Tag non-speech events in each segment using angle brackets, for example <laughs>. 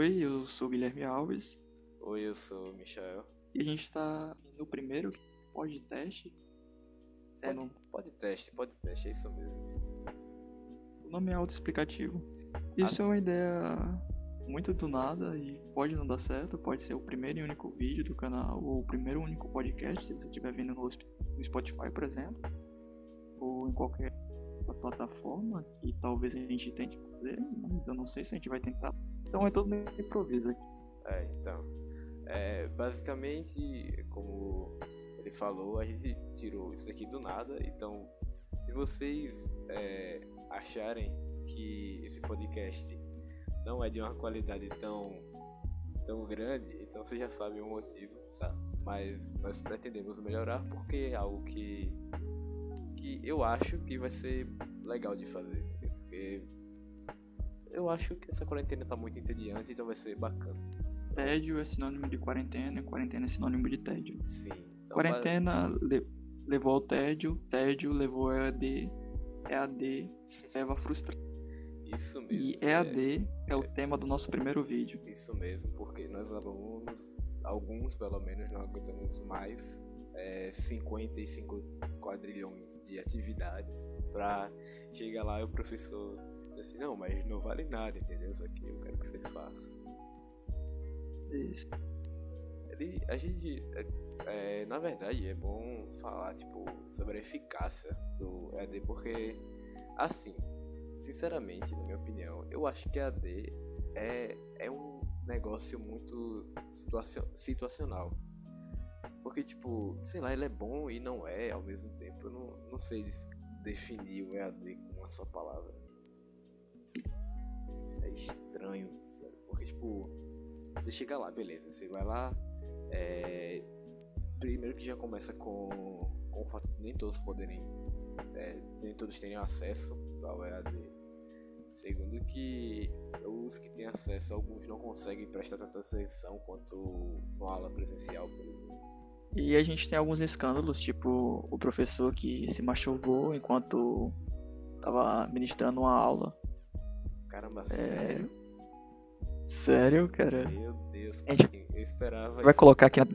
Oi, eu sou o Guilherme Alves Oi, eu sou o Michael. e a gente está no primeiro podcast. Sendo, Pode teste, pode teste, é isso mesmo. o nome é autoexplicativo. Isso Ah, é uma ideia muito do nada e pode não dar certo, pode ser o primeiro e único vídeo do canal, ou o primeiro e único podcast, se você estiver vendo no Sp- no Spotify, por exemplo, ou em qualquer plataforma que talvez a gente tente fazer, mas eu não sei se a gente vai tentar. Então é todo meio improviso aqui. É, então. É, basicamente, como ele falou, a gente tirou isso aqui do nada. Então, se vocês é, acharem que esse podcast não é de uma qualidade tão, tão grande, então vocês já sabem o motivo, tá? Mas nós pretendemos melhorar porque é algo que, que eu acho que vai ser legal de fazer. Porque eu acho que essa quarentena tá muito entediante, então vai ser bacana. Tédio é sinônimo de quarentena e quarentena é sinônimo de tédio. Sim. Então, Quarentena le- levou ao tédio, tédio levou ao EAD, EAD leva a frustração. Isso mesmo. E EAD é o tema do nosso primeiro vídeo. É, isso mesmo, porque nós alunos, alguns pelo menos, não aguentamos mais é, 55 quadrilhões de atividades pra chegar lá e o professor assim, não, mas não vale nada, entendeu? Isso aqui eu quero que você faça. Isso. Ele, a gente, é, é, na verdade, é bom falar, tipo, sobre a eficácia do EAD, porque, assim, sinceramente, na minha opinião, eu acho que EAD é, é um negócio muito situacio- situacional. Porque, tipo, sei lá, ele é bom e não é ao mesmo tempo. Eu não, não sei definir o EAD com uma só palavra. É estranho, sabe? Porque, tipo, você chega lá, beleza, você vai lá, é, primeiro que já começa com, com o fato de nem todos poderem, é, nem todos terem acesso ao EAD. Segundo que os que têm acesso, alguns não conseguem prestar tanta atenção quanto numa aula presencial, por exemplo. E a gente tem alguns escândalos, tipo o professor que se machucou enquanto tava ministrando uma aula. Caramba, É. sério? Sério, cara? Meu Deus, A gente eu esperava Vai isso, colocar aqui na...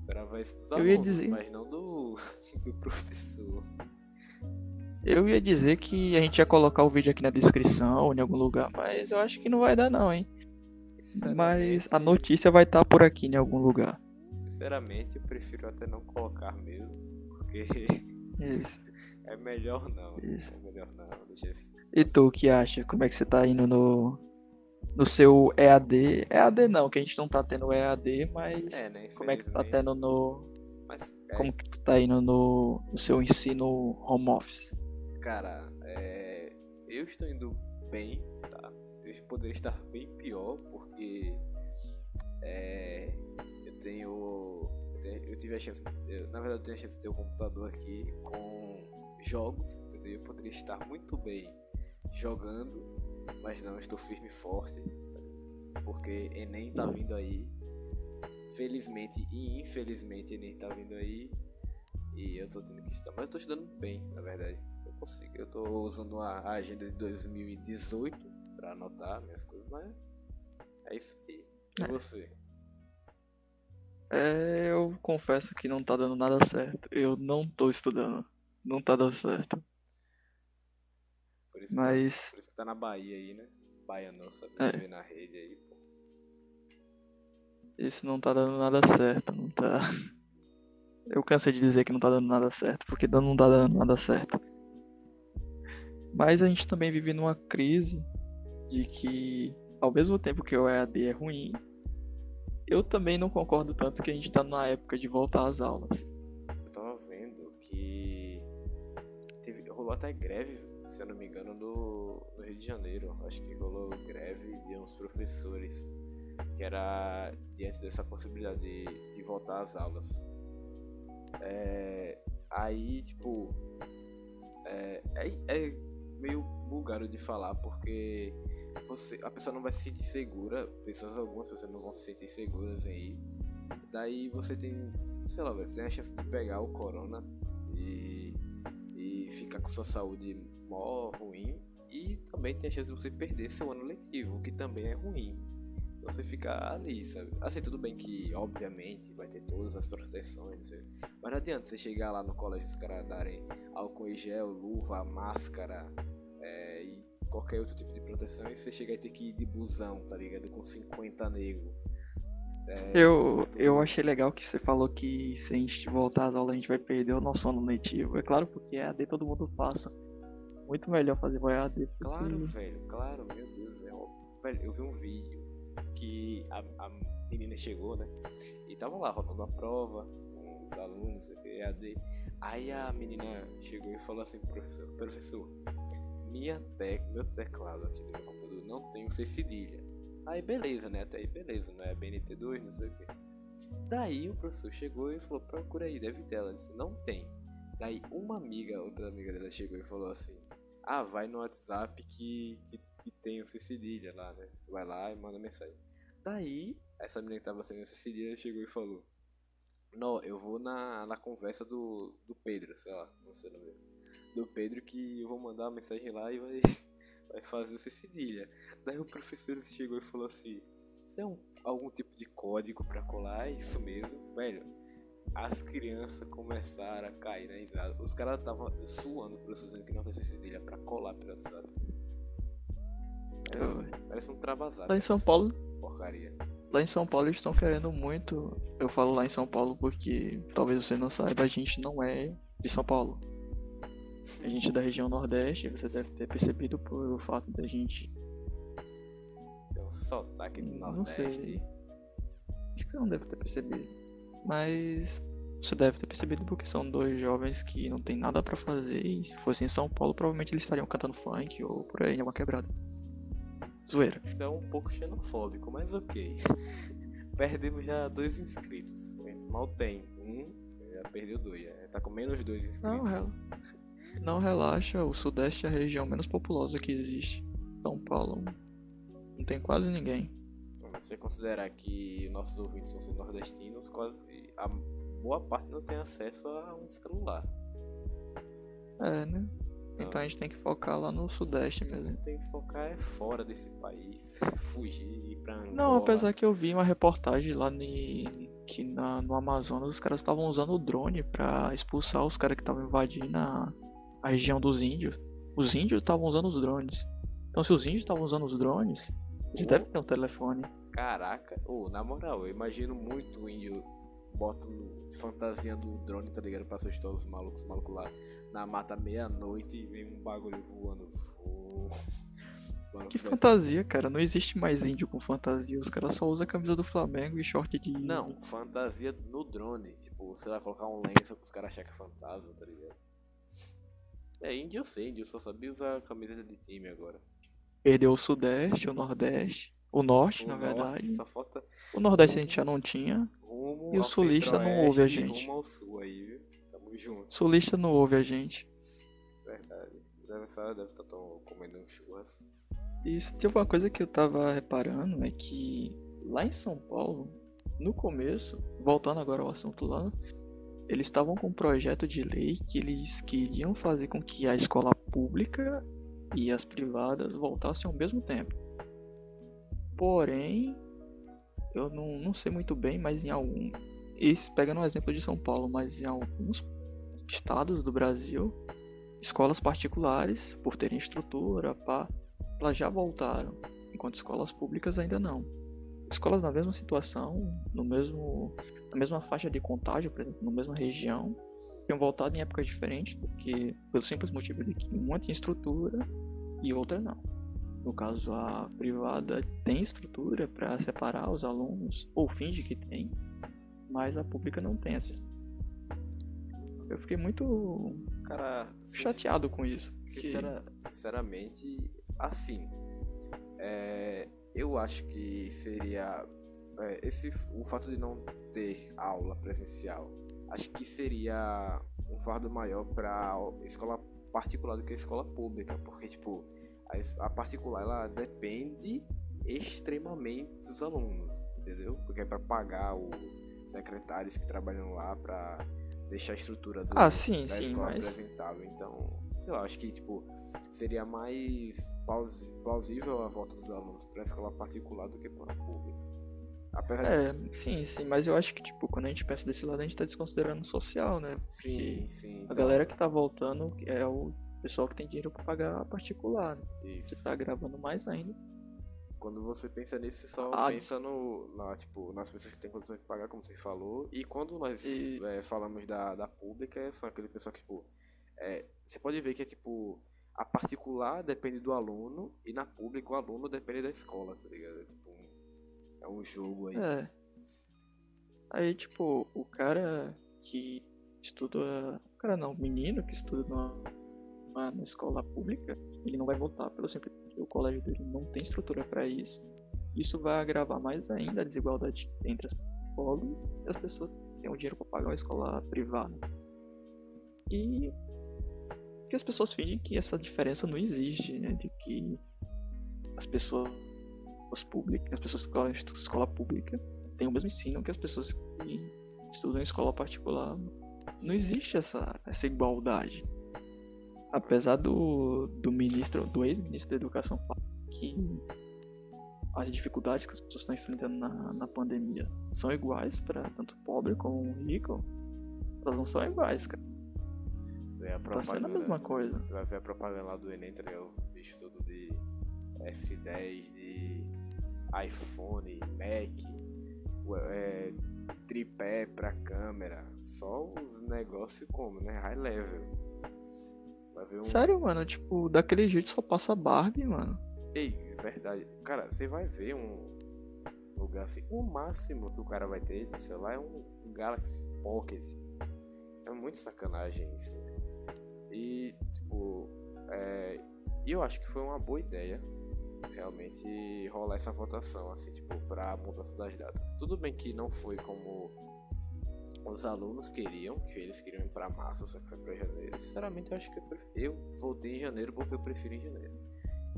esperava isso dos Eu ia alunos, dizer- mas não do, <laughs> do professor. Eu ia dizer que a gente ia colocar o vídeo aqui na descrição ou em algum lugar, mas eu acho que não vai dar não, hein? Mas a notícia vai estar por aqui em algum lugar. Sinceramente, eu prefiro até não colocar mesmo, porque Isso, é melhor não. Isso. É melhor não. E tu, o que acha? Como é que você tá indo no, no seu EAD? EAD não, que a gente não tá tendo EAD, mas É, né? como é que tu tá tendo no. Mas, é, Como que tu tá indo no, no seu ensino home office? cara, é, eu estou indo bem, tá? Eu poderia estar bem pior, porque é, eu tenho. Eu, tive a chance. eu- na verdade, eu tenho a chance de ter um computador aqui com jogos, entendeu? Eu poderia estar muito bem jogando, mas não, estou firme e forte, porque Enem tá vindo aí. Felizmente e infelizmente Enem tá vindo aí. E eu tô tendo que estudar, mas eu tô estudando bem, na verdade. Eu consigo, eu tô usando a agenda de 2018 pra anotar minhas coisas, mas é isso aí. E É. você? É, eu confesso que não tá dando nada certo. Eu não tô estudando. Não tá dando certo. Por isso, Mas- que, por isso que tá na Bahia aí, né? Bahia não, sabe? É. Na rede aí, pô. Isso não tá dando nada certo. Não tá. <laughs> Eu cansei de dizer que não tá dando nada certo, porque não tá dando nada certo. Mas a gente também vive numa crise de que, ao mesmo tempo que o EAD é ruim, eu também não concordo tanto que a gente tá na época de voltar às aulas. Eu tava vendo que rolou até greve, se eu não me engano, no, Rio de Janeiro. Acho que rolou greve de uns professores que era diante dessa possibilidade de, de voltar às aulas. É, aí, tipo, é, é, é meio bugado de falar porque você, a pessoa não vai se sentir segura, pessoas algumas pessoas não vão se sentir seguras ir. Daí você tem, sei lá, você tem a chance de pegar o corona e ficar com sua saúde mó ruim. E também tem a chance de você perder seu ano letivo, que também é ruim. Então você fica ali, sabe? Assim, tudo bem que, obviamente, vai ter todas as proteções, mas não adianta você chegar lá no colégio os caras darem álcool em gel, luva, máscara é, e qualquer outro tipo de proteção e você chegar e ter que ir de busão, tá ligado? Com 50 negros. É, eu, eu achei legal que você falou que se a gente voltar às aulas a gente vai perder o nosso ano letivo. É claro, porque é AD todo mundo passa. Muito melhor fazer o AD. Porque... Claro, velho, claro, meu Deus. É velho, eu vi um vídeo que a, a menina chegou, né? E tava lá rodando a prova com os alunos, EAD. Aí a menina chegou e falou assim pro professor, professor, minha tec, meu teclado aqui do meu computador não tem o C cedilha. Aí beleza, né? Até aí beleza, não é BNT2, não sei o que. Daí o professor chegou e falou, procura aí, deve ter. Ela disse, não tem. Daí uma amiga, outra amiga dela chegou e falou assim, ah, vai no WhatsApp que, que, que tem o C cedilha lá, né? Vai lá e manda mensagem. Daí, essa menina que tava sendo cedilha chegou e falou, não, eu vou na, na conversa do, do Pedro, sei lá, não sei o nome dele. Do Pedro que eu vou mandar uma mensagem lá e vai vai fazer essa cedilha. Daí o professor chegou e falou assim: Isso é um, algum tipo de código para colar? É isso mesmo, velho. As crianças começaram a cair na risada. Os caras estavam suando o professor dizendo que não tem cedilha pra colar pelo WhatsApp. Parece, eu... parece um travasado. Lá em São Paulo. Porcaria. Lá em São Paulo eles estão querendo muito. Eu falo lá em São Paulo porque talvez você não saiba, a gente não é de São Paulo. A gente é da região Nordeste, você deve ter percebido por o fato da gente. Tem um sotaque do Nordeste. Não sei. Acho que você não deve ter percebido. Mas você deve ter percebido porque são dois jovens que não tem nada para fazer e se fossem em São Paulo, provavelmente eles estariam cantando funk ou por aí em uma quebrada. Zoeira. Isso é um pouco xenofóbico, mas ok. <laughs> Perdemos já dois inscritos. Mal tem. Um, já perdeu dois. É, tá com menos dois inscritos. Não, ela. Não relaxa, o Sudeste é a região menos populosa que existe. São Paulo não tem quase ninguém. Se você considerar que nossos ouvintes são nordestinos, quase a boa parte não tem acesso a um celular. É, né? Então, então a gente tem que focar lá no Sudeste mesmo. Tem que focar é fora desse país, <laughs> fugir pra Angola. Não, apesar que eu vi uma reportagem lá ni, que na, no Amazonas os caras estavam usando o drone para expulsar os caras que estavam invadindo a, a região dos índios. Os índios estavam usando os drones. Então, se os índios estavam usando os drones, eles oh. devem ter um telefone. Caraca, oh, na moral, eu imagino muito o índio bota fantasia do drone, tá ligado? Pra assustar os malucos, os malucos lá na mata meia-noite e vem um bagulho voando. Que fantasia, cara. Não existe mais índio com fantasia. Os caras só usam a camisa do Flamengo e short de. Não, fantasia no drone. Tipo, você vai colocar um lenço que os caras acham que é fantasma, tá ligado? É, índio eu sei, índio só sabia usar a camiseta de time agora. Perdeu o Sudeste, o Nordeste. O Norte, o na norte, verdade. Falta... O Nordeste a gente já não tinha. Rumo e o Sulista não ouve a gente. Rumo ao sul aí, viu? Tamo junto. Sulista não ouve a gente. Verdade. Deve estar, deve estar comendo um churras. Isso, tem uma coisa que eu tava reparando é que lá em São Paulo, no começo, voltando agora ao assunto lá, eles estavam com um projeto de lei que eles queriam fazer com que a escola pública e as privadas voltassem ao mesmo tempo. Porém, eu não, não sei muito bem, mas em algum. Isso pegando o um exemplo de São Paulo, mas em alguns estados do Brasil, escolas particulares, por terem estrutura, pá, elas já voltaram, enquanto escolas públicas ainda não. Escolas na mesma situação, no mesmo na mesma faixa de contágio, por exemplo, na mesma região, tinham voltado em épocas diferentes, porque pelo simples motivo de que uma tinha estrutura e outra não. No caso, a privada tem estrutura para separar os alunos, ou finge que tem, mas a pública não tem essa Eu fiquei muito Cara, chateado com isso. Sincera, que... Sinceramente, assim, é, eu acho que seria é, esse, o fato de não ter aula presencial, acho que seria um fardo maior para escola particular do que a escola pública, porque tipo a, a particular ela depende extremamente dos alunos, entendeu? Porque é para pagar os secretários que trabalham lá, para deixar a estrutura do, Ah, sim, da sim, escola mas- apresentável. Então, sei lá, acho que tipo seria mais plaus- plausível a volta dos alunos para a escola particular do que para a pública. Apesar de É, sim, sim, mas eu acho que, tipo, quando a gente pensa desse lado, a gente tá desconsiderando o social, né? sim, Porque sim. a então, galera que tá voltando é o pessoal que tem dinheiro pra pagar a particular, né? isso. Você tá gravando mais ainda. Quando você pensa nisso, você só Ah, pensa no, na, tipo, nas pessoas que têm condições de pagar, como você falou. E quando nós E- é, falamos da, da pública, são aquele pessoal que, tipo, é, você pode ver que é tipo, a particular depende do aluno e na pública o aluno depende da escola, tá ligado? É tipo, um, é um jogo aí. É. Aí, tipo, o cara que estuda. O cara não, o menino que estuda numa, numa- escola pública, ele não vai voltar pelo simples o colégio dele não tem estrutura pra isso. Isso vai agravar mais ainda a desigualdade entre as pobres e as pessoas que têm o dinheiro pra pagar uma escola privada. E que as pessoas fingem que essa diferença não existe, né? De que as pessoas públicas, as pessoas que estudam em escola pública têm o mesmo ensino que as pessoas que estudam em escola particular. Não existe essa, essa igualdade. Apesar do, do ministro, do ex-ministro da Educação falar que as dificuldades que as pessoas estão enfrentando na, na pandemia são iguais para tanto pobre como rico, elas não são iguais, cara. A Tá sendo a mesma coisa. Você vai ver a propaganda lá do Enem, tá ligado? Os bichos de S10, de iPhone, Mac, é, tripé pra câmera. Só os negócios como, né? High level. Um. Sério, mano, tipo, daquele jeito só passa Barbie, mano. Ei, verdade. Cara, você vai ver um lugar assim. O máximo que o cara vai ter de celular é um, um Galaxy Pocket. É muito sacanagem isso. E, tipo, é, eu acho que foi uma boa ideia realmente rolar essa votação, assim, tipo, pra mudança das datas. Tudo bem que não foi como os alunos queriam, que eles queriam ir pra massa, só que foi pra janeiro. Sinceramente, eu acho que eu, pref... eu votei em janeiro porque eu prefiro em janeiro.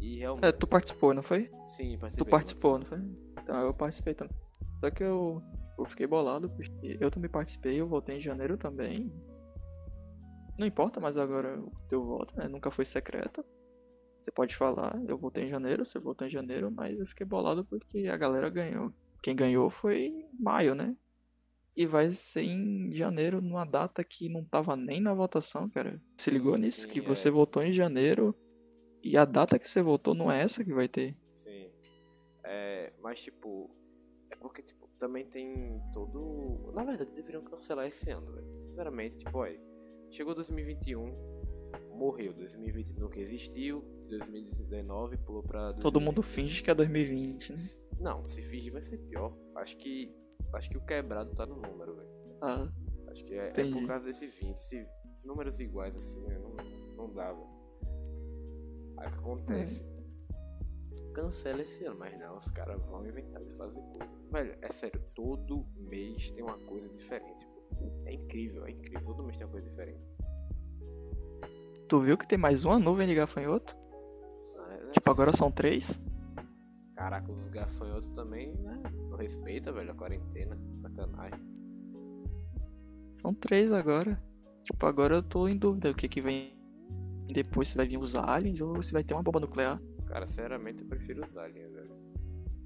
E realmente. É, tu participou, não foi? Sim, participei. Tu participou, não foi? Então, eu participei também. Só que eu, eu fiquei bolado, porque eu também participei, eu votei em janeiro também. Não importa mais agora o teu voto, né? Nunca foi secreta. Você pode falar, eu votei em janeiro, você votou em janeiro, mas eu fiquei bolado porque a galera ganhou. Quem ganhou foi em maio, né? E vai ser em janeiro, numa data que não tava nem na votação, cara. Se ligou Sim, nisso? sim, que é. você votou em janeiro e a data que você votou não é essa que vai ter. Sim. É, mas tipo, é porque tipo, também tem todo. Na verdade, deveriam cancelar esse ano, velho. Sinceramente, tipo, olha, chegou 2021, morreu. 2020 nunca existiu, 2019 pulou pra. Todo mundo 2020. finge que é 2020, né? Não, se fingir vai ser pior. Acho que. Acho que o quebrado tá no número, velho. Ah, Acho que é, é por causa desse 20. Se números iguais assim, né, não, não dava. Aí o que acontece? Cancela esse ano, mas não, os caras vão inventar de fazer coisa. Velho, é sério, todo mês tem uma coisa diferente. pô. É incrível, é incrível. Todo mês tem uma coisa diferente. Tu viu que tem mais uma nuvem de gafanhoto? É- é Tipo, agora são três? Caraca, os gafanhotos também, né? Não respeita, velho, a quarentena. Sacanagem. São três agora. Tipo, agora eu tô em dúvida o que que vem depois, se vai vir os aliens ou se vai ter uma bomba nuclear. Cara, sinceramente eu prefiro os aliens, velho.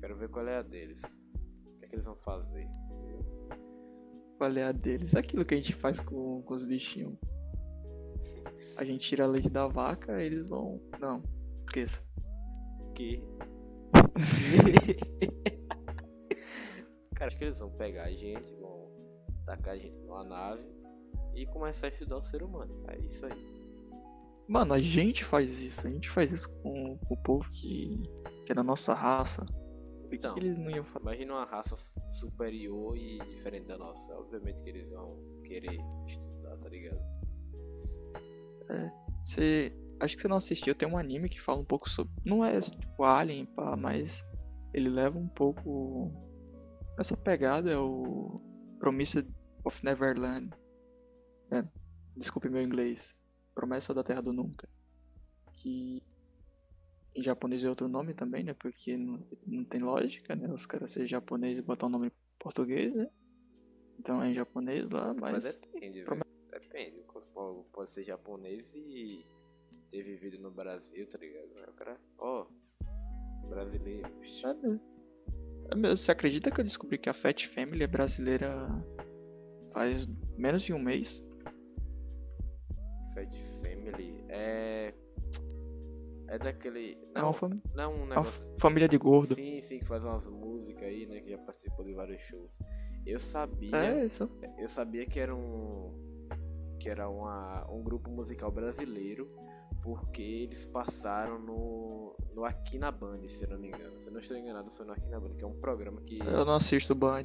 Quero ver qual é a deles. O que é que eles vão fazer? Qual é a deles? Aquilo que a gente faz com, com os bichinhos. A gente tira leite da vaca, eles vão. Não, esqueça. Que. <laughs> Cara, acho que eles vão pegar a gente, vão tacar a gente numa nave e começar a estudar o ser humano. É isso aí. Mano, a gente faz isso. A gente faz isso com, com o povo que, que é da nossa raça. Por Então. que eles não iam fazer? Imagina uma raça superior e diferente da nossa. Obviamente que eles vão querer estudar, tá ligado? Você. Acho que você não assistiu, tem um anime que fala um pouco sobre. Não é tipo Alien, pá, mas ele leva um pouco. Essa pegada é o Promise of Neverland. É, desculpe meu inglês. Promessa da Terra do Nunca. Que em japonês é outro nome também, né? Porque não, não tem lógica, né? Os caras serem japoneses e botar um nome em português, né? Então é em japonês lá, Mas, mas. depende, velho. Pode ser japonês e ter vivido no Brasil, tá ligado? O cara, ó, oh, brasileiro. É mesmo. Você acredita que eu descobri que a Fat Family é brasileira faz menos de um mês? Fat Family é. É daquele. Não, é uma, fam... não é um negócio. Família de gordo. Sim, sim, que faz umas músicas aí, né? Que já participou de vários shows. Eu sabia. É isso. Eu sabia que era um. Que era uma, um grupo musical brasileiro. Porque eles passaram no, no Aqui na Band, se eu não me engano. Se eu não estou enganado, foi no Aqui na Band, que é um programa que. Eu não assisto Band.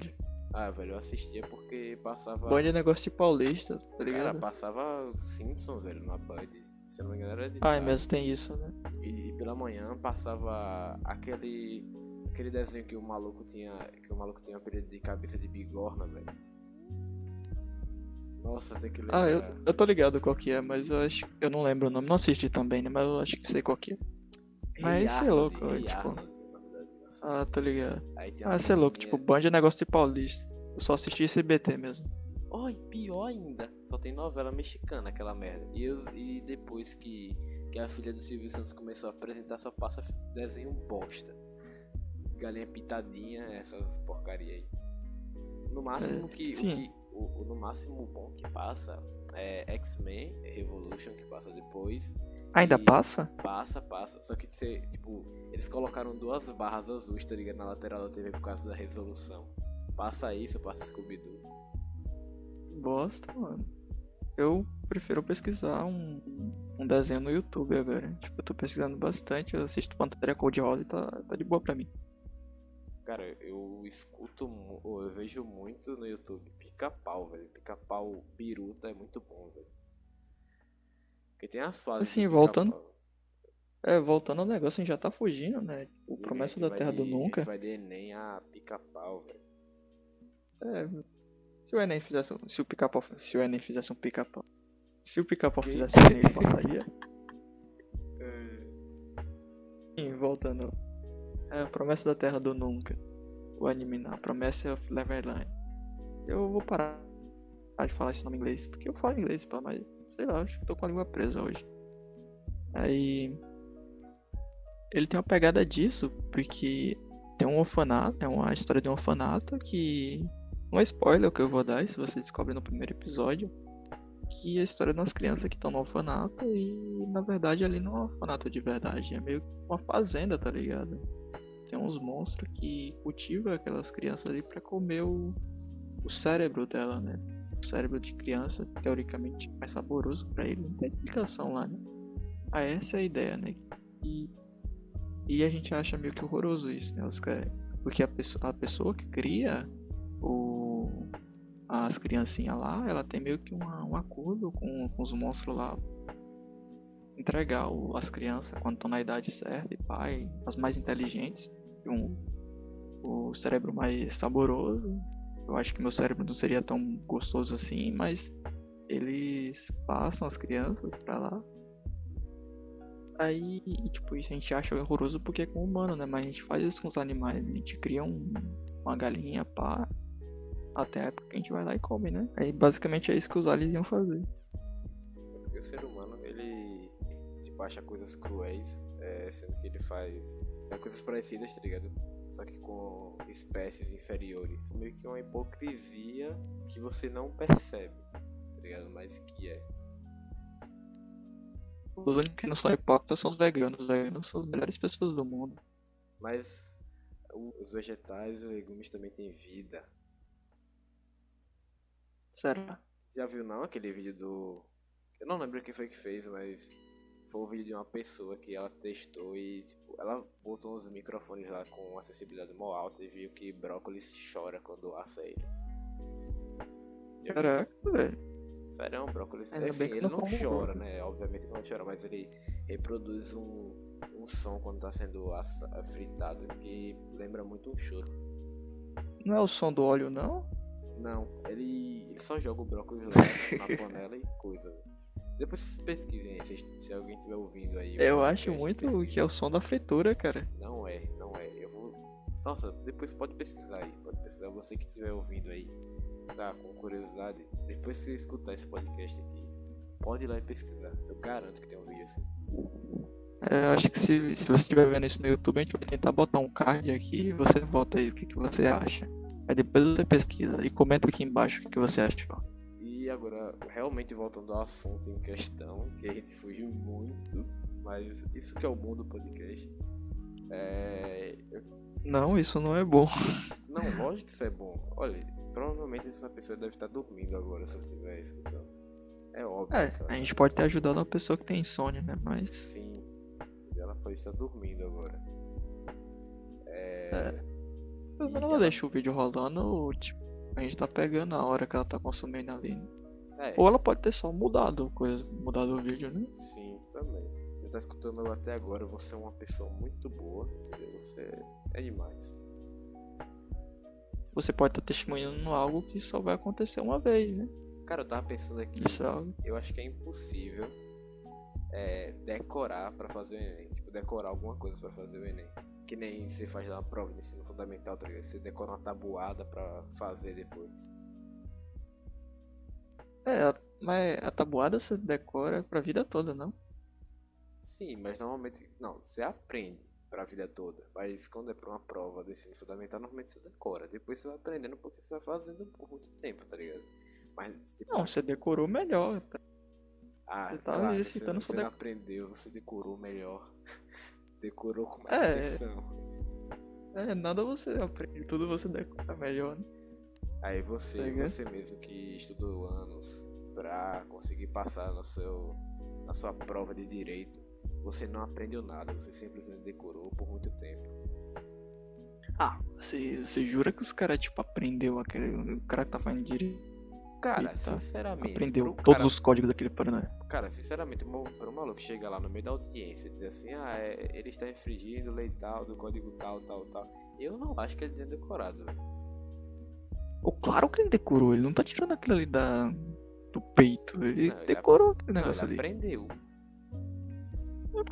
Ah, velho, eu assistia porque passava. Band é negócio de paulista, tá ligado? Cara, passava Simpsons, velho, na Band. Se eu não me engano, era de. Ah, é mesmo tem isso, né? E, e pela manhã passava aquele. Aquele desenho que o maluco tinha. Que o maluco tinha um apelido de cabeça de bigorna, velho. Nossa, tem que lembrar. Ah, eu, eu tô ligado qual que é, mas eu acho. Eu não lembro o nome. Não assisti também, né? Mas eu acho que sei qual que é. Mas isso é louco, tipo. Ah, tô ligado. Ah, isso é louco, tipo, Band é negócio de paulista. Eu só assisti CBT mesmo. Oh, e pior ainda, só tem novela mexicana aquela merda. E, eu, e depois que, que a filha do Silvio Santos começou a apresentar, só passa desenho bosta. Galinha pitadinha, essas porcaria aí. No máximo é, que, o que o, o, no máximo bom que passa é X-Men Revolution que passa depois. Ainda passa? Passa, passa. Só que tipo, eles colocaram duas barras azuis, tá ligado? Na lateral da TV por causa da resolução. Passa isso, passa Scooby-Doo. Bosta, mano. Eu prefiro pesquisar um, um desenho no YouTube agora. Tipo, eu tô pesquisando bastante, eu assisto Pantera Code-Rosa e tá, tá de boa pra mim. Cara, eu escuto, eu vejo muito no YouTube pica-pau, velho. Pica-pau biruta é muito bom, velho. Porque tem as fases. Assim, voltando. É, voltando ao negócio, a gente já tá fugindo, né? O Promessa da Terra de, do Nunca. Vai de Enem a pica-pau, velho. É, se o Enem fizesse. Se o pica-pau. Se o Enem fizesse um pica-pau. Se o pica-pau fizesse um Enem, ele passaria. <laughs> É. Sim, voltando. É, Promessa da Terra do Nunca. O anime não. Promessa of Neverland. Eu vou parar de falar esse nome em inglês, porque eu falo inglês, pá, mas sei lá, acho que tô com a língua presa hoje. Aí. Ele tem uma pegada disso, porque tem um orfanato, é uma história de um orfanato que. É spoiler que eu vou dar, se você descobre no primeiro episódio. Que é a história das crianças que estão no orfanato e na verdade ali não é um orfanato de verdade, é meio que uma fazenda, tá ligado? Tem uns monstros que cultivam aquelas crianças ali para comer o, o cérebro dela, né? O cérebro de criança, teoricamente, mais saboroso para ele. Não tem explicação lá, né? Ah, essa é a ideia, né? E, e a gente acha meio que horroroso isso, né? Porque a pessoa, a pessoa que cria o, as criancinhas lá, ela tem meio que uma, um acordo com, com os monstros lá. Entregar o, as crianças quando estão na idade certa e pai, as mais inteligentes, um, o cérebro mais saboroso eu acho que meu cérebro não seria tão gostoso assim, mas eles passam as crianças pra lá. Aí, tipo, isso a gente acha horroroso porque é com o humano, né? Mas a gente faz isso com os animais. A gente cria um, uma galinha, pá. Até a época que a gente vai lá e come, né? Aí basicamente é isso que os aliens iam fazer. Porque o ser humano, ele tipo, acha coisas cruéis, é, sendo que ele faz é, coisas parecidas, tá ligado? só que com espécies inferiores. Meio que uma hipocrisia que você não percebe, tá ligado? Mas que é. Os únicos que não são hipócritas são os veganos. Os veganos são as melhores pessoas do mundo. Mas os vegetais e os legumes também têm vida. Será? Já viu não aquele vídeo do. Eu não lembro quem foi que fez, mas foi um vídeo de uma pessoa que ela testou e, tipo, ela botou uns microfones lá com acessibilidade mó alta e viu que brócolis chora quando assa ele. Caraca, velho. Sério, brócolis. É, assim, ele não, não chora, né? Obviamente não chora, mas ele reproduz um, um som quando tá sendo assa, fritado que lembra muito um choro. Não é o som do óleo, não? Não, ele, ele só joga o brócolis <laughs> lá na panela e coisa. Depois pesquisem aí, se, se alguém estiver ouvindo aí. Eu acho muito que é o som da fritura, cara. Não é, não é. Eu vou. Nossa, depois pode pesquisar aí. Pode pesquisar. Você que estiver ouvindo aí, tá com curiosidade. Depois você escutar esse podcast aqui, pode ir lá e pesquisar. Eu garanto que tem um vídeo assim. É, eu acho que se, se você estiver vendo isso no YouTube, a gente vai tentar botar um card aqui e você volta aí o que, que você acha. Aí depois você pesquisa e comenta aqui embaixo o que, que você achou. E agora, realmente voltando ao assunto em questão, que a gente fugiu muito, mas isso que é o bom do podcast. É... Não, isso não é bom. <laughs> Não, lógico que isso é bom. Olha, provavelmente essa pessoa deve estar dormindo agora se ela estiver escutando. É óbvio. É, a gente pode ter ajudado uma pessoa que tem insônia, né? Mas. Sim. Ela pode estar dormindo agora. É. é. Eu não ela... deixo o vídeo rolando, tipo, a gente tá pegando a hora que ela tá consumindo ali. Né? É. Ou ela pode ter só mudado coisa, mudado o vídeo, né? Sim, também. Você tá escutando ela até agora, você é uma pessoa muito boa, entendeu? Você é demais. Você pode estar tá testemunhando algo que só vai acontecer uma vez, né? Cara, eu tava pensando aqui. Isso é. Eu acho que é impossível é, decorar para fazer o Enem. Tipo, decorar alguma coisa para fazer o Enem. Que nem você faz lá uma prova de ensino fundamental, tá ligado? Você decora uma tabuada para fazer depois. É, mas a tabuada você decora pra vida toda, não? Sim, mas normalmente. Não, você aprende pra vida toda. Mas quando é pra uma prova de ensino fundamental, normalmente você decora. Depois você vai aprendendo porque você vai fazendo por muito tempo, tá ligado? Mas, tipo, não, você decorou melhor. Ah, você tá claro, exercitando você, você não aprendeu, você decorou melhor. <laughs> decorou com mais é, atenção. É, nada você aprende, tudo você decora melhor, né? Aí você, tá você mesmo que estudou anos pra conseguir passar no seu, na sua prova de direito, você não aprendeu nada, você simplesmente decorou por muito tempo. Ah, você, você jura que os caras, tipo, aprendeu aquele. O cara que tá fazendo direito Cara, sinceramente. Aprendeu todos cara, os códigos daquele Paraná. Cara, sinceramente, para um maluco chega lá no meio da audiência e dizer assim: ah, é, ele está infringindo lei tal, do código tal, tal, tal. Eu não acho que ele tenha decorado. Oh, claro que ele decorou, ele não tá tirando aquilo ali da, do peito. Ele não, decorou ele aquele negócio ele ali. aprendeu.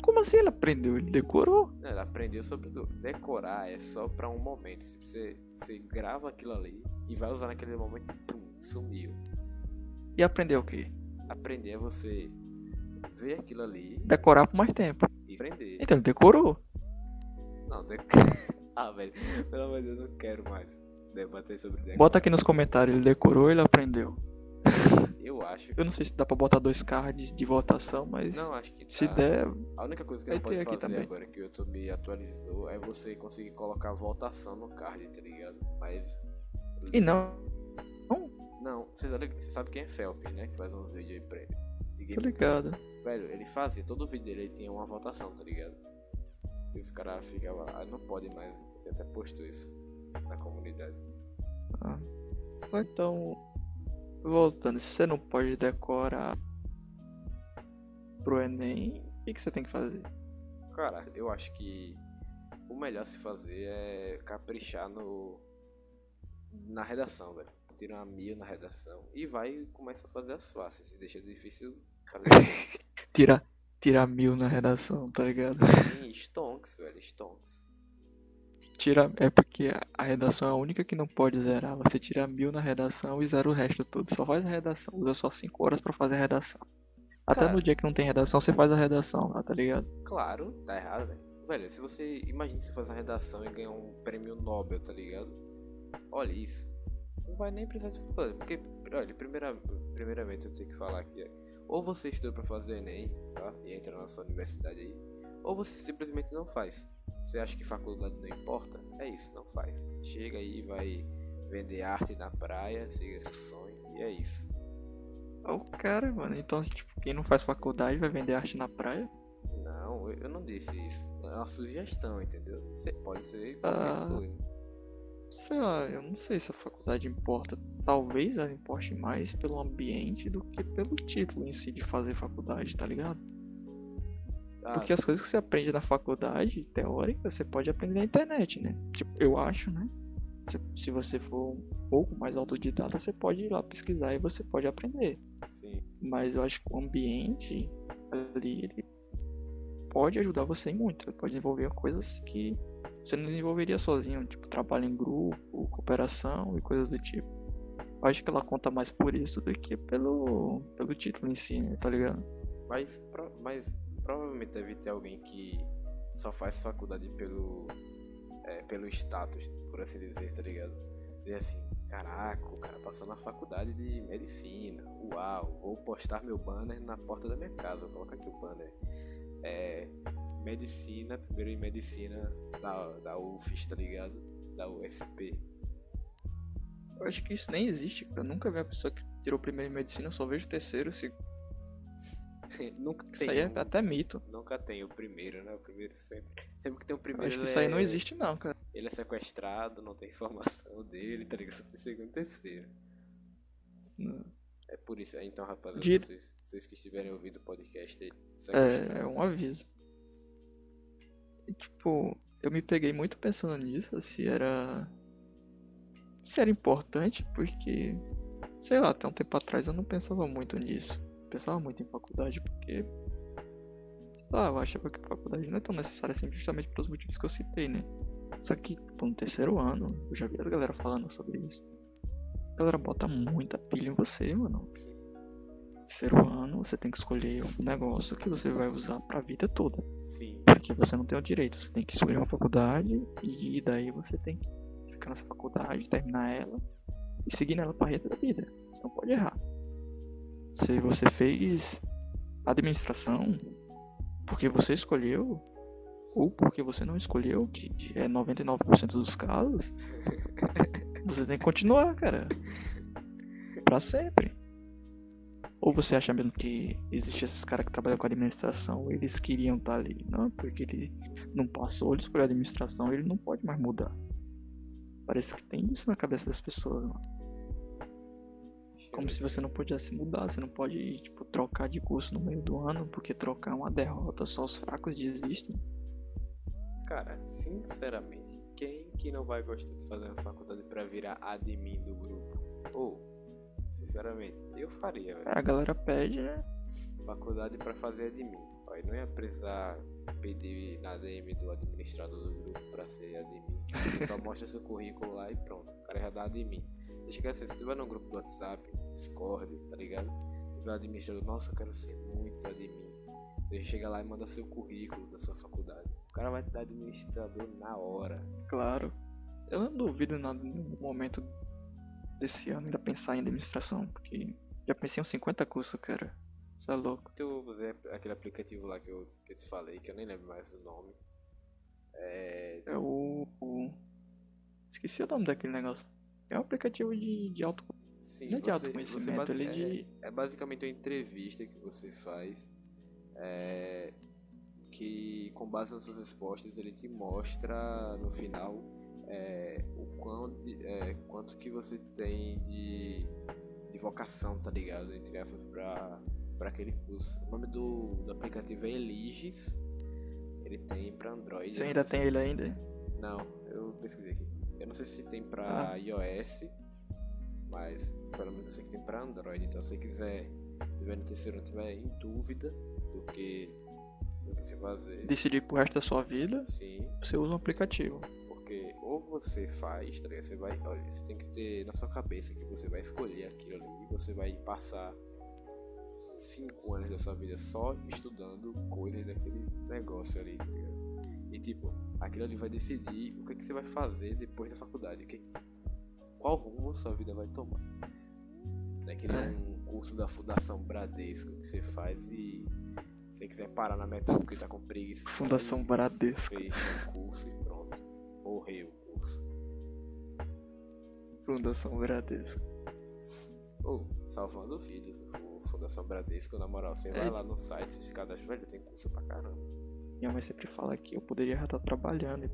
Como assim ele aprendeu? Ele decorou? Não, ele aprendeu sobre decorar, é só pra um momento. Se você, você grava aquilo ali e vai usar naquele momento e pum, sumiu. E aprender o quê? Aprender é você ver aquilo ali. Decorar por mais tempo. E aprender. Então ele decorou. Não, dec... <laughs> ah, velho, pelo amor de Deus, eu não quero mais debater sobre decorar. Bota aqui nos comentários, ele decorou ou ele aprendeu? Eu acho. Eu não sei se dá pra botar dois cards de votação, mas. Não, acho que. Se der. A única coisa que não pode fazer também. agora que o YouTube atualizou é você conseguir colocar votação no card, tá ligado? Mas. E não. Não? Não, você, você sabe quem é Phelps, né? Que faz uns vídeos aí pra ele. Tô ligado. Velho, ele fazia, todo vídeo dele ele tinha uma votação, tá ligado? E os caras ficavam, ah, não pode mais. Ele até postou isso na comunidade. Ah. Só então, voltando, se você não pode decorar pro Enem, o que, que você tem que fazer? Cara, eu acho que o melhor se fazer é caprichar no na redação, velho tira uma mil na redação e vai e começa a fazer as fáceis deixa difícil <laughs> tira, tira mil na redação, tá ligado? Sim, stonks, velho, stonks. Tira, é porque a redação é a única que não pode zerar. Você tira mil na redação e zera o resto tudo. Só faz a redação, usa só 5 horas para fazer a redação. Até Cara, no dia que não tem redação, você faz a redação lá, tá ligado? Claro, tá errado, velho. Velho, se você. Imagina se você faz a redação e ganhar um prêmio Nobel, tá ligado? Olha isso não vai nem precisar de faculdade. Porque, olha, primeira, primeiramente eu tenho que falar que é, ou você estudou para fazer Enem, tá? E entra na sua universidade aí, ou você simplesmente não faz. Você acha que faculdade não importa? É isso, não faz. Chega aí, vai vender arte na praia, siga esse sonho, e é isso. O oh, cara, mano, então tipo, quem não faz faculdade vai vender arte na praia? Não, eu não disse isso. É uma sugestão, entendeu? Você pode ser ah. coisa. Sei lá, eu não sei se a faculdade importa. Talvez ela importe mais pelo ambiente do que pelo título em si de fazer faculdade, tá ligado? Ah, Porque as coisas que você aprende na faculdade, teórica, você pode aprender na internet, né? Tipo, eu acho, né? Se, se você for um pouco mais autodidata, você pode ir lá pesquisar e você pode aprender. Sim. Mas eu acho que o ambiente ali, ele pode ajudar você muito. Ele pode desenvolver coisas que você não desenvolveria sozinho, tipo trabalho em grupo, cooperação e coisas do tipo. Eu acho que ela conta mais por isso do que pelo, pelo título em si, né? Tá ligado? Mas, mas provavelmente deve ter alguém que só faz faculdade pelo, é, pelo status, por assim dizer, tá ligado? Dizer assim, caraca, o cara passou na faculdade de medicina, uau, vou postar meu banner na porta da minha casa, coloca aqui o banner. É, medicina, primeiro em medicina da, da UFES, tá ligado? Da USP. Eu acho que isso nem existe, cara. Eu nunca vi uma pessoa que tirou primeiro em medicina, eu só vejo terceiro, segundo. <laughs> Nunca Isso tem aí é um- até mito. Nunca tem o primeiro, né? O primeiro sempre. Sempre que tem o Eu primeiro. acho que isso aí não é- existe, não, cara. Ele é sequestrado, não tem informação dele, tá ligado? Só tem segundo e terceiro. Não. É por isso. Então, rapaziada, De- vocês, vocês que estiverem ouvindo o podcast aí, É, é um aviso. E, tipo, eu me peguei muito pensando nisso, se era. Se era importante, porque. Sei lá, até um tempo atrás eu não pensava muito nisso. Pensava muito em faculdade, porque. Sei lá, eu achava que a faculdade não é tão necessária assim, justamente pelos motivos que eu citei, né? Só que, tipo, no terceiro ano, eu já vi as galera falando sobre isso. A galera bota muita pilha em você, mano. Terceiro ano, você tem que escolher um negócio que você vai usar pra vida toda. Sim. Porque você não tem o direito, você tem que escolher uma faculdade e daí você tem que ficar nessa faculdade, terminar ela e seguir nela para resto da vida. Você não pode errar. Se você fez administração porque você escolheu ou porque você não escolheu, que é 99% dos casos, <laughs> você tem que continuar, cara. Pra sempre. Ou você acha mesmo que existe esses caras que trabalham com administração, eles queriam estar ali? Não, porque ele não passou, ele escolheu a administração, ele não pode mais mudar. Parece que tem isso na cabeça das pessoas, mano. Como se você não pudesse mudar, você não pode, tipo, trocar de curso no meio do ano, porque trocar é uma derrota, só os fracos desistem. Cara, sinceramente, quem que não vai gostar de fazer uma faculdade pra virar admin do grupo? Ou, sinceramente, eu faria, velho. A galera pede, né? Faculdade pra fazer admin. Aí não ia precisar pedir na DM do administrador do grupo pra ser admin. Você só mostra seu currículo lá e pronto. O cara já dá admin. Deixa que assim, se tiver num grupo do WhatsApp, Discord, tá ligado? Se tiver administrador, nossa, eu quero ser muito admin. Você chega lá e manda seu currículo da sua faculdade. O cara vai te dar administrador na hora. Claro. Eu não duvido nada no momento desse ano ainda pensar em administração, porque já pensei em uns 50 cursos, cara. Isso é louco. Eu usei aquele aplicativo lá que eu, que eu te falei, que eu nem lembro mais o nome. É. É o- Esqueci o nome daquele negócio. É um aplicativo de, de auto. Sim, Não é de você- autoconhecimento, você ele é, de- é basicamente uma entrevista que você faz. é, que com base nas suas respostas ele te mostra no final é, o quão é, quanto que você tem de, de vocação, tá ligado? Entre essas pra, pra aquele curso. O nome do, do aplicativo é Eliges. Ele tem pra Android. Você não ainda tem ele ainda? não, eu pesquisei aqui. Eu não sei se tem pra Ah. iOS, mas pelo menos eu sei que tem pra Android. Então se você quiser, se tiver no terceiro tiver em dúvida do que, do que se fazer, Decidir pro resto da sua vida, sim, você usa um aplicativo. porque ou você faz, tá ligado? Você vai, olha, você tem que ter na sua cabeça que você vai escolher aquilo ali e você vai passar cinco anos da sua vida só estudando coisas daquele negócio ali, tá ligado? E tipo, aquilo ali vai decidir o que, que você vai fazer depois da faculdade, que, qual rumo sua vida vai tomar. Não é É. um curso da Fundação Bradesco que você faz e se você quiser parar na metade porque tá com preguiça. Fundação e Bradesco. Fecha o curso e pronto. Morreu o curso. Fundação Bradesco. Ou, salvando vídeos, o Fundação Bradesco, na moral, você É. vai lá no site, se cadastra, velho, tem curso pra caramba. Minha mãe sempre fala que eu poderia já estar trabalhando.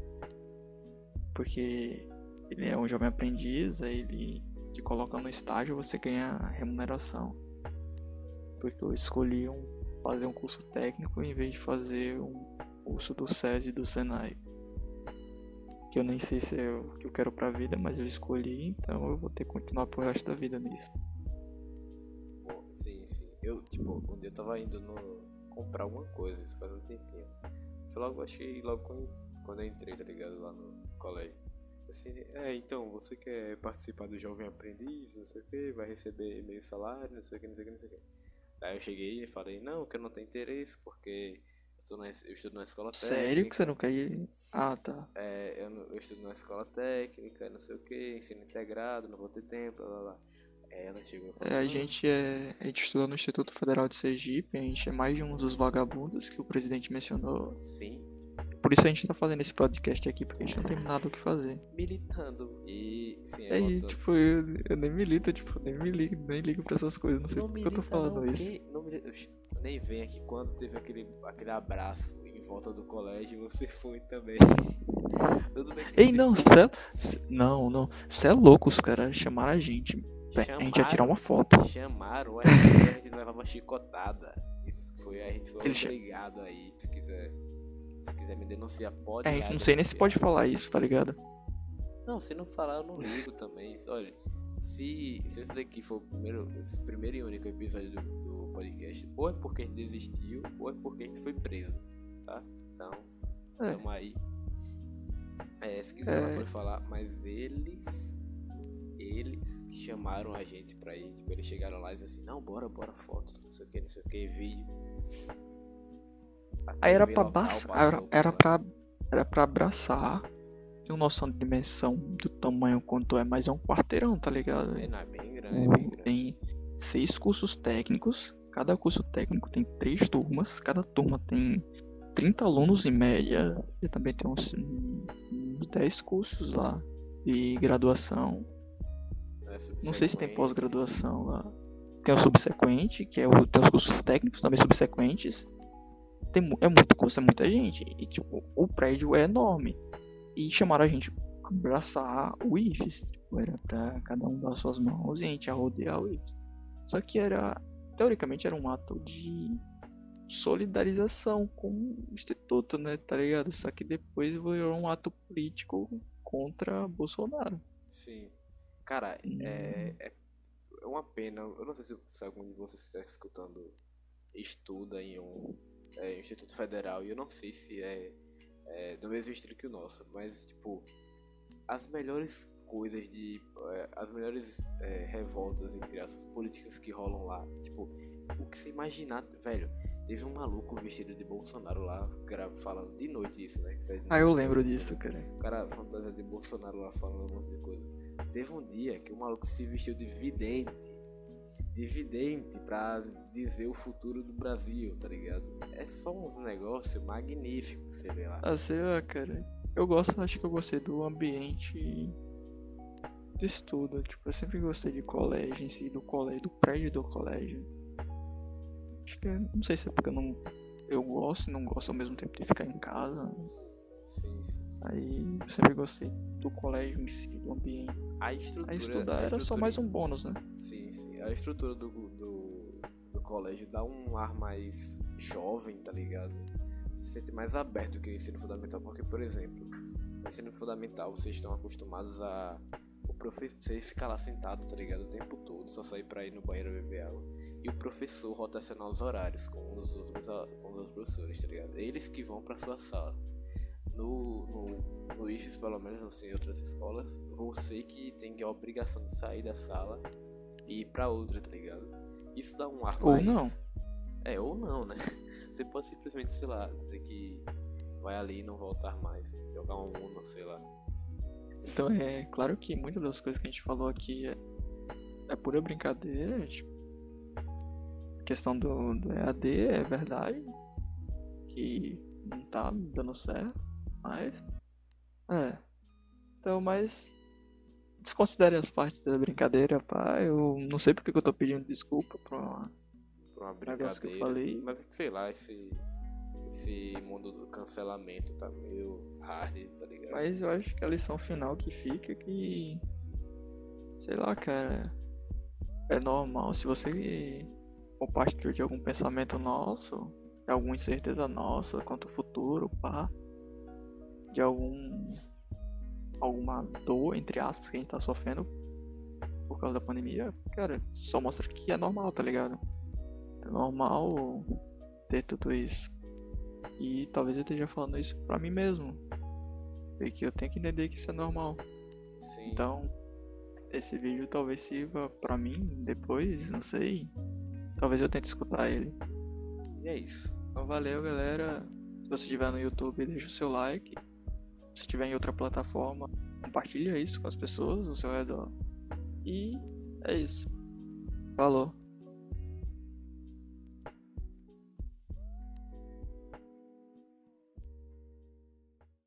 Porque ele é um jovem aprendiz, aí ele te coloca no estágio você ganha remuneração. Porque eu escolhi um, fazer um curso técnico em vez de fazer um curso do SESI e do Senai. Que eu nem sei se é o que eu quero pra vida, mas eu escolhi, então eu vou ter que continuar pro resto da vida nisso. Eu, tipo, um dia eu tava indo no comprar alguma coisa, isso faz um tempinho. Foi logo, achei logo quando, quando eu entrei, tá ligado? Lá no colégio. Assim, é, então, você quer participar do Jovem Aprendiz, não sei o que, vai receber meio salário, não sei o que, não sei o que, não sei o que. Daí eu cheguei e falei, não, que eu não tenho interesse, porque eu, na, eu estudo na escola técnica. Sério que você não quer ir? Ah, tá. É, eu, eu estudo na escola técnica, não sei o que, ensino integrado, não vou ter tempo, blá blá blá. Ela chegou falou, É, a "Não, gente é. A gente estuda no Instituto Federal de Sergipe, a gente é mais de um dos vagabundos que o presidente mencionou. Sim, Por isso a gente tá fazendo esse podcast aqui, porque a gente não tem nada o que fazer. militando. E, sim, É, voltando. tipo, eu, eu nem milito, tipo, nem me ligo, nem ligo pra essas coisas, não sei por que eu tô falando não, isso. que- não milita- Nem vem aqui quando teve aquele, aquele abraço em volta do colégio, você foi também. <laughs> Tudo bem que Ei, não, é- cê- não, não, você é louco, os caras chamaram a gente. Vé, A gente ia tirar uma foto. Chamaram, a gente, a gente levava chicotada. Isso foi, a gente foi Ele obrigado aí. Se quiser, se quiser me denunciar, pode. É, a gente não sei nem se pode falar isso, tá ligado? Não, se não falar, eu não ligo também. Olha, se, se esse daqui for o primeiro, esse primeiro e único episódio do, do podcast, ou é porque a gente desistiu, ou é porque a gente foi preso, tá? Então, É. tamo aí. É, se quiser É. pode falar, mas eles. Eles que chamaram a gente pra ir. Tipo, eles chegaram lá e disseram assim, não, bora, bora, foto, não sei o que, não sei o que, vídeo. A Aí era pra abraçar, era, era pra, era pra abraçar. Tem noção de dimensão do tamanho quanto é, mas é um quarteirão, tá ligado? É, não, é bem grande, é bem grande. Tem seis cursos técnicos. Cada curso técnico tem três turmas. Cada turma tem 30 alunos em média. E também tem uns, uns 10 cursos lá de graduação. Não sei se tem pós-graduação lá. Tem o subsequente, que é o, tem os cursos técnicos também subsequentes. Tem, é muito curso, é muita gente. E tipo, o prédio é enorme. E chamaram a gente pra abraçar o IFES. Tipo, era pra cada um dar suas mãos e a gente ia rodear o IFES. Só que era. Teoricamente era um ato de solidarização com o instituto, né? Tá ligado? Só que depois virou um ato político contra Bolsonaro. Sim. Cara, Hum. é, é é uma pena. Eu não sei se, se algum de vocês está escutando estuda em um é, instituto federal e eu não sei se é, é do mesmo estilo que o nosso, mas tipo as melhores coisas de é, as melhores é, revoltas entre as políticas que rolam lá, tipo o que você imaginar, velho. Teve um maluco vestido de Bolsonaro lá, falando de noite isso, né? Ah, eu lembro disso, cara. O cara fantasia de Bolsonaro lá falando um monte de coisa. Teve um dia que o maluco se vestiu de vidente. De vidente pra dizer o futuro do Brasil, tá ligado? É só uns negócios magníficos que você vê lá. Ah, sei lá, cara. Eu gosto, acho que eu gostei do ambiente de estudo. Tipo, eu sempre gostei de colégio em si, do colégio, do prédio do colégio. Acho que, é- não sei se é porque eu não. Eu gosto e não gosto ao mesmo tempo de ficar em casa. Sim, sim. Aí sempre gostei do colégio em si, do ambiente. A estrutura. Aí estudar a era só mais um bônus, né? Sim, sim. A estrutura do, do, do colégio dá um ar mais jovem, tá ligado? Se sente mais aberto que o ensino fundamental. Porque, por exemplo, no ensino fundamental vocês estão acostumados a. O professor. Você ficar lá sentado, tá ligado? O tempo todo, só sair pra ir no banheiro beber água. E o professor rotacionar os horários com os outros, a- com os outros professores, tá ligado? Eles que vão pra sua sala. No, no, no IFES, pelo menos, não sei em outras escolas, você que tem a obrigação de sair da sala e ir pra outra, tá ligado? Isso dá um ar Ou mais... não. É, ou não, né? <laughs> Você pode simplesmente, sei lá, dizer que vai ali e não voltar mais. Jogar um Uno, sei lá. Então é claro que muitas das coisas que a gente falou aqui é, é pura brincadeira. Tipo, a questão do, do EAD é verdade. Que não tá dando certo. Mas. É. Então, mas. Desconsidere as partes da brincadeira, pá. Eu não sei porque que eu tô pedindo desculpa pra. Por uma Negócio que eu brincadeira. falei. Mas é que, sei lá, esse, esse mundo do cancelamento tá meio hard, tá ligado? Mas eu acho que a lição final que fica é que. Sei lá, cara. É normal. Se você compartilhou de algum pensamento nosso, de alguma incerteza nossa quanto ao futuro, pá. De algum. Alguma dor, entre aspas, que a gente tá sofrendo por causa da pandemia, cara, só mostra que é normal, tá ligado? É normal ter tudo isso. E talvez eu esteja falando isso pra mim mesmo. Porque eu tenho que entender que isso é normal. Sim. Então, esse vídeo talvez sirva pra mim depois, não sei. Talvez eu tente escutar ele. E é isso. Então, valeu, galera. Se você estiver no YouTube, deixa o seu like. Se estiver em outra plataforma, compartilha isso com as pessoas ao seu redor. E é isso. Falou.